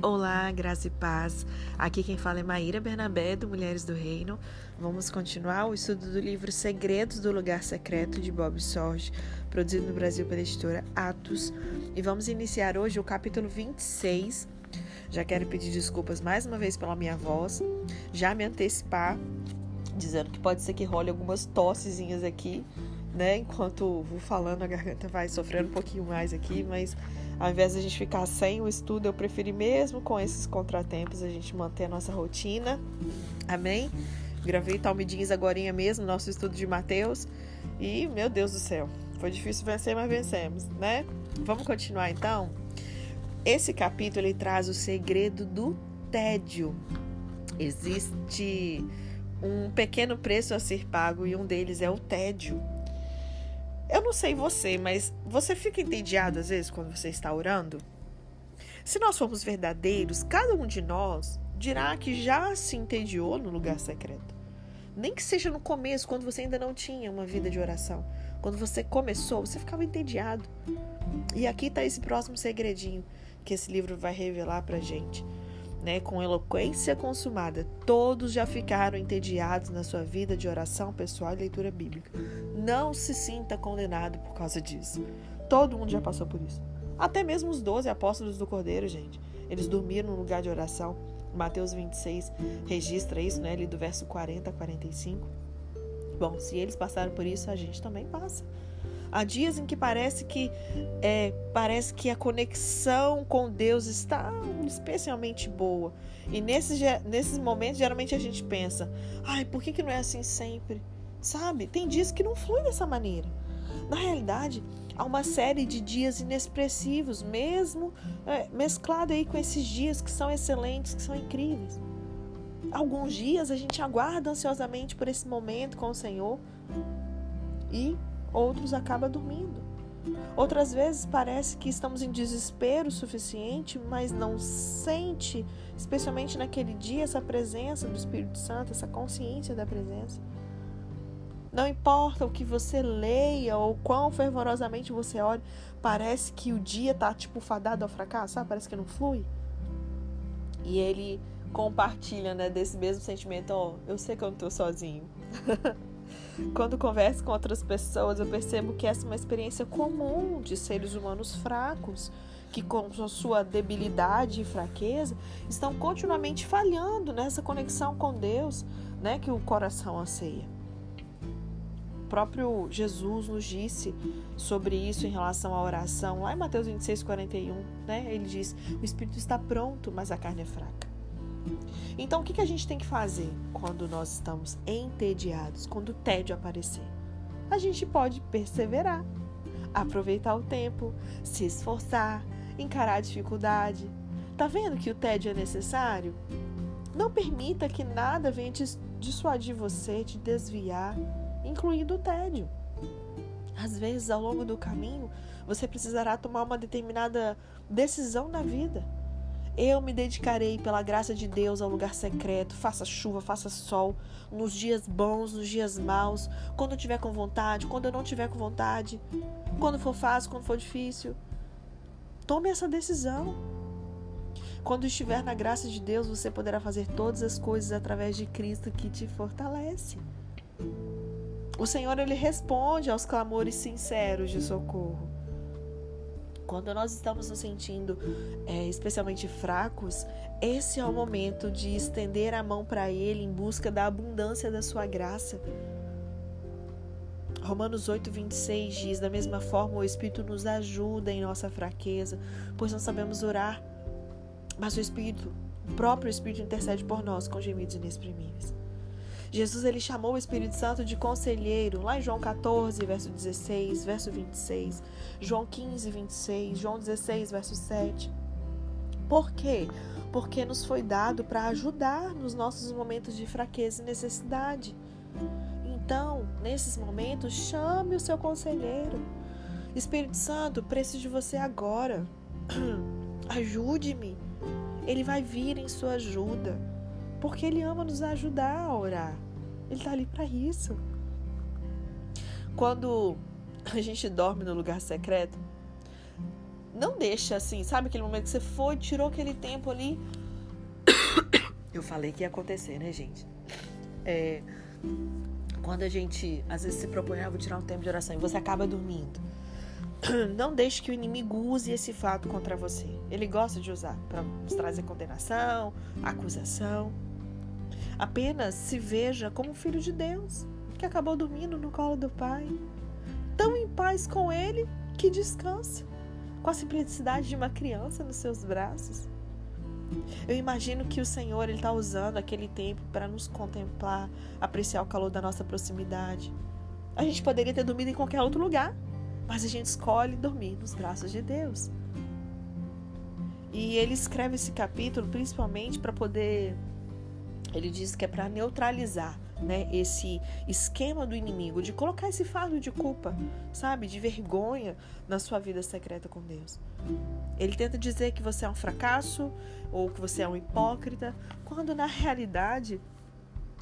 Olá, graça e paz. Aqui quem fala é Maíra Bernabé, do Mulheres do Reino. Vamos continuar o estudo do livro Segredos do Lugar Secreto, de Bob Sorge, produzido no Brasil pela editora Atos. E vamos iniciar hoje o capítulo 26. Já quero pedir desculpas mais uma vez pela minha voz, já me antecipar, dizendo que pode ser que role algumas tossezinhas aqui, né? Enquanto vou falando, a garganta vai sofrendo um pouquinho mais aqui, mas ao invés de a gente ficar sem o estudo, eu preferi mesmo com esses contratempos a gente manter a nossa rotina. Amém? Gravei Talmidins agora mesmo, nosso estudo de Mateus. E, meu Deus do céu, foi difícil vencer, mas vencemos, né? Vamos continuar então? Esse capítulo ele traz o segredo do tédio. Existe um pequeno preço a ser pago e um deles é o tédio. Não sei você, mas você fica entediado às vezes quando você está orando? Se nós formos verdadeiros, cada um de nós dirá que já se entediou no lugar secreto. Nem que seja no começo, quando você ainda não tinha uma vida de oração. Quando você começou, você ficava entediado. E aqui está esse próximo segredinho que esse livro vai revelar pra gente né, com eloquência consumada. Todos já ficaram entediados na sua vida de oração pessoal e leitura bíblica. Não se sinta condenado por causa disso. Todo mundo já passou por isso. Até mesmo os doze apóstolos do Cordeiro, gente. Eles dormiram no lugar de oração. Mateus 26 registra isso, né, ali do verso 40 a 45. Bom, se eles passaram por isso, a gente também passa. Há dias em que parece que é, parece que a conexão com Deus está especialmente boa. E nesses, nesses momentos, geralmente a gente pensa: ai, por que, que não é assim sempre? Sabe? Tem dias que não flui dessa maneira. Na realidade, há uma série de dias inexpressivos, mesmo é, mesclado aí com esses dias que são excelentes, que são incríveis. Alguns dias a gente aguarda ansiosamente por esse momento com o Senhor e outros acaba dormindo. Outras vezes parece que estamos em desespero suficiente, mas não sente, especialmente naquele dia, essa presença do Espírito Santo, essa consciência da presença. Não importa o que você leia ou quão fervorosamente você ore, parece que o dia tá tipo fadado ao fracasso, sabe? Parece que não flui. E ele compartilha, né, desse mesmo sentimento, ó, oh, eu sei que eu não tô sozinho. Quando converso com outras pessoas, eu percebo que essa é uma experiência comum de seres humanos fracos, que com sua debilidade e fraqueza estão continuamente falhando nessa conexão com Deus, né, que o coração anseia. O próprio Jesus nos disse sobre isso em relação à oração, lá em Mateus 26, 41, né? Ele diz: O espírito está pronto, mas a carne é fraca. Então, o que, a gente tem que fazer quando nós estamos entediados, quando o tédio aparecer? A gente pode perseverar, aproveitar o tempo, se esforçar, encarar a dificuldade. Tá vendo que o tédio é necessário? Não permita que nada venha te dissuadir você, te desviar, incluindo o tédio. Às vezes, ao longo do caminho, você precisará tomar uma determinada decisão na vida. Eu me dedicarei pela graça de Deus ao lugar secreto, faça chuva, faça sol, nos dias bons, nos dias maus, quando eu tiver com vontade, quando eu não tiver com vontade, quando for fácil, quando for difícil. Tome essa decisão. Quando estiver na graça de Deus, você poderá fazer todas as coisas através de Cristo que te fortalece. O Senhor ele responde aos clamores sinceros de socorro. Quando nós estamos nos sentindo é, especialmente fracos, esse é o momento de estender a mão para Ele em busca da abundância da Sua graça. Romanos 8, 26 diz: Da mesma forma, o Espírito nos ajuda em nossa fraqueza, pois não sabemos orar, mas o Espírito, o próprio Espírito, intercede por nós com gemidos inexprimíveis. Jesus ele chamou o Espírito Santo de conselheiro, lá em João 14, verso 16, verso 26, João 15, 26, João 16, verso 7. Por quê? Porque nos foi dado para ajudar nos nossos momentos de fraqueza e necessidade. Então, nesses momentos, chame o seu conselheiro. Espírito Santo, preciso de você agora. Ajude-me. Ele vai vir em sua ajuda. Porque Ele ama nos ajudar a orar. Ele está ali para isso. Quando a gente dorme no lugar secreto, não deixa assim, sabe aquele momento que você foi, tirou aquele tempo ali. Eu falei que ia acontecer, né, gente? É, quando a gente às vezes se propõe, ah, vou tirar um tempo de oração e você acaba dormindo. Não deixe que o inimigo use esse fato contra você. Ele gosta de usar para trazer condenação, acusação. Apenas se veja como filho de Deus, que acabou dormindo no colo do Pai, tão em paz com Ele que descansa, com a simplicidade de uma criança nos seus braços. Eu imagino que o Senhor está usando aquele tempo para nos contemplar, apreciar o calor da nossa proximidade. A gente poderia ter dormido em qualquer outro lugar, mas a gente escolhe dormir nos braços de Deus. E ele escreve esse capítulo principalmente para poder ele diz que é para neutralizar né, esse esquema do inimigo, de colocar esse fardo de culpa, sabe, de vergonha na sua vida secreta com Deus. Ele tenta dizer que você é um fracasso ou que você é um hipócrita, quando na realidade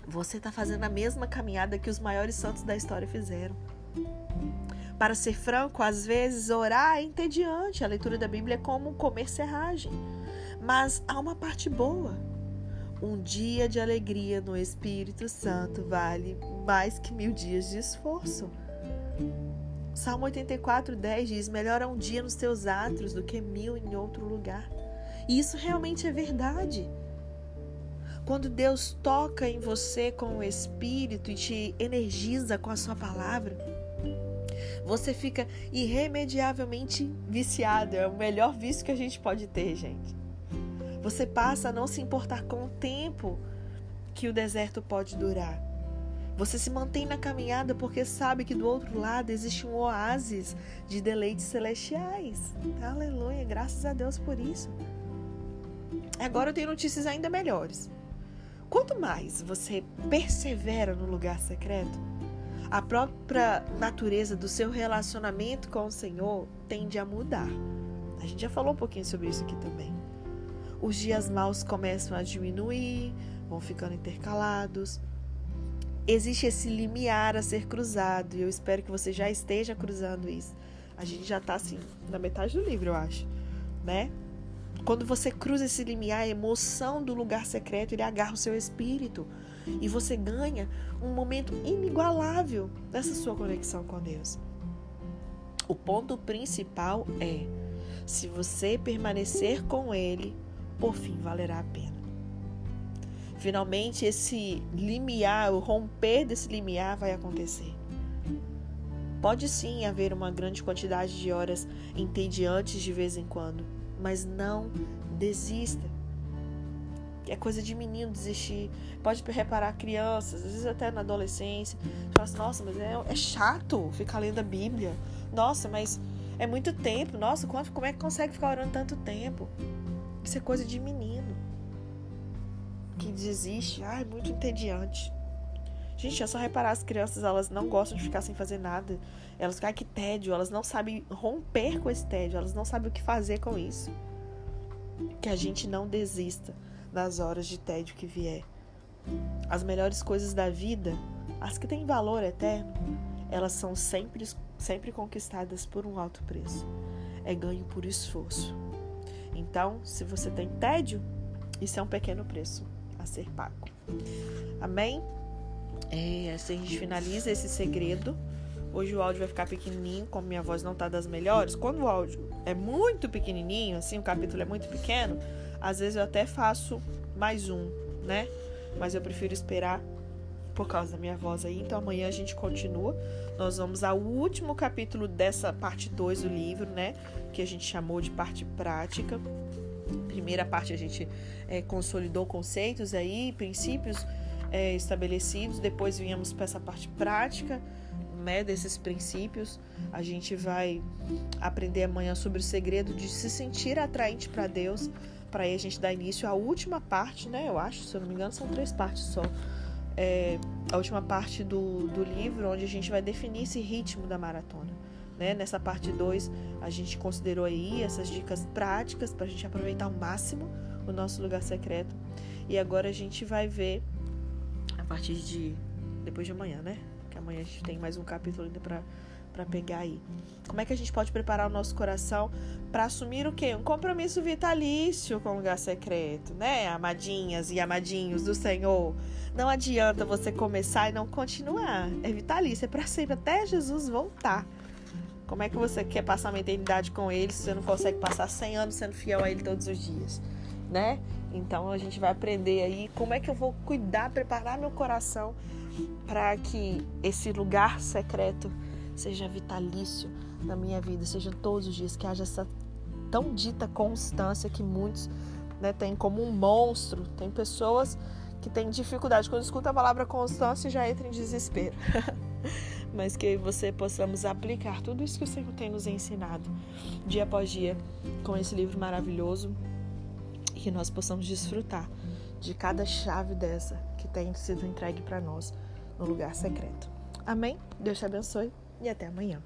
você está fazendo a mesma caminhada que os maiores santos da história fizeram. Para ser franco, às vezes orar é entediante. A leitura da Bíblia é como comer serragem. Mas há uma parte boa. Um dia de alegria no Espírito Santo vale mais que mil dias de esforço. Salmo 84, 10 diz: Melhor é um dia nos teus atos do que mil em outro lugar. E isso realmente é verdade. Quando Deus toca em você com o Espírito e te energiza com a sua palavra, você fica irremediavelmente viciado. É o melhor vício que a gente pode ter, gente. Você passa a não se importar com o tempo que o deserto pode durar. Você se mantém na caminhada porque sabe que do outro lado existe um oásis de deleites celestiais. Aleluia, graças a Deus por isso. Agora eu tenho notícias ainda melhores. Quanto mais você persevera no lugar secreto, a própria natureza do seu relacionamento com o Senhor tende a mudar. A gente já falou um pouquinho sobre isso aqui também os dias maus começam a diminuir, vão ficando intercalados. Existe esse limiar a ser cruzado e eu espero que você já esteja cruzando isso. A gente já está assim na metade do livro, eu acho, né? Quando você cruza esse limiar, a emoção do lugar secreto, ele agarra o seu espírito e você ganha um momento inigualável dessa sua conexão com Deus. O ponto principal é: se você permanecer com Ele, por fim valerá a pena. Finalmente, esse limiar, o romper desse limiar vai acontecer. Pode sim haver uma grande quantidade de horas entediantes de vez em quando, mas não desista. É coisa de menino desistir. Pode reparar crianças, às vezes até na adolescência. Fala assim, nossa, mas é, é chato ficar lendo a Bíblia. Nossa, mas é muito tempo. Nossa, como é que consegue ficar orando tanto tempo? Isso é coisa de menino que desiste. Ah, é muito entediante. Gente, é só reparar as crianças, elas não gostam de ficar sem fazer nada. Elas ficam, que tédio, elas não sabem romper com esse tédio, elas não sabem o que fazer com isso. Que a gente não desista nas horas de tédio que vier. As melhores coisas da vida, as que têm valor eterno, elas são sempre, sempre conquistadas por um alto preço. É ganho por esforço. Então, se você tem tédio, isso é um pequeno preço a ser pago. Amém? É, assim a gente finaliza esse segredo. Hoje o áudio vai ficar pequenininho, como minha voz não tá das melhores. Quando o áudio é muito pequenininho, assim, o capítulo é muito pequeno, às vezes eu até faço mais um, né? Mas eu prefiro esperar por causa da minha voz aí. Então amanhã a gente continua. Nós vamos ao último capítulo dessa parte 2 do livro, né? Que a gente chamou de parte prática. Primeira parte a gente é, consolidou conceitos aí, princípios é, estabelecidos. Depois viemos para essa parte prática, né? Desses princípios. A gente vai aprender amanhã sobre o segredo de se sentir atraente para Deus. Para aí a gente dar início à última parte, né? Eu acho, se eu não me engano, são três partes só é, a última parte do, do livro, onde a gente vai definir esse ritmo da maratona. Né? Nessa parte 2, a gente considerou aí essas dicas práticas para a gente aproveitar ao máximo o nosso lugar secreto. E agora a gente vai ver a partir de depois de amanhã, né? Que amanhã a gente tem mais um capítulo ainda para para pegar aí. Como é que a gente pode preparar o nosso coração para assumir o quê? Um compromisso vitalício com o lugar secreto, né? Amadinhas e amadinhos do Senhor. Não adianta você começar e não continuar. É vitalício, é para sempre, até Jesus voltar. Como é que você quer passar uma eternidade com ele se você não consegue passar 100 anos sendo fiel a ele todos os dias, né? Então a gente vai aprender aí como é que eu vou cuidar, preparar meu coração para que esse lugar secreto seja vitalício na minha vida, seja todos os dias, que haja essa tão dita constância que muitos né, têm como um monstro. Tem pessoas que têm dificuldade. Quando escuta a palavra constância, já entra em desespero. Mas que você possamos aplicar tudo isso que o Senhor tem nos ensinado, dia após dia, com esse livro maravilhoso, e que nós possamos desfrutar de cada chave dessa que tem sido entregue para nós no lugar secreto. Amém? Deus te abençoe e até amanhã.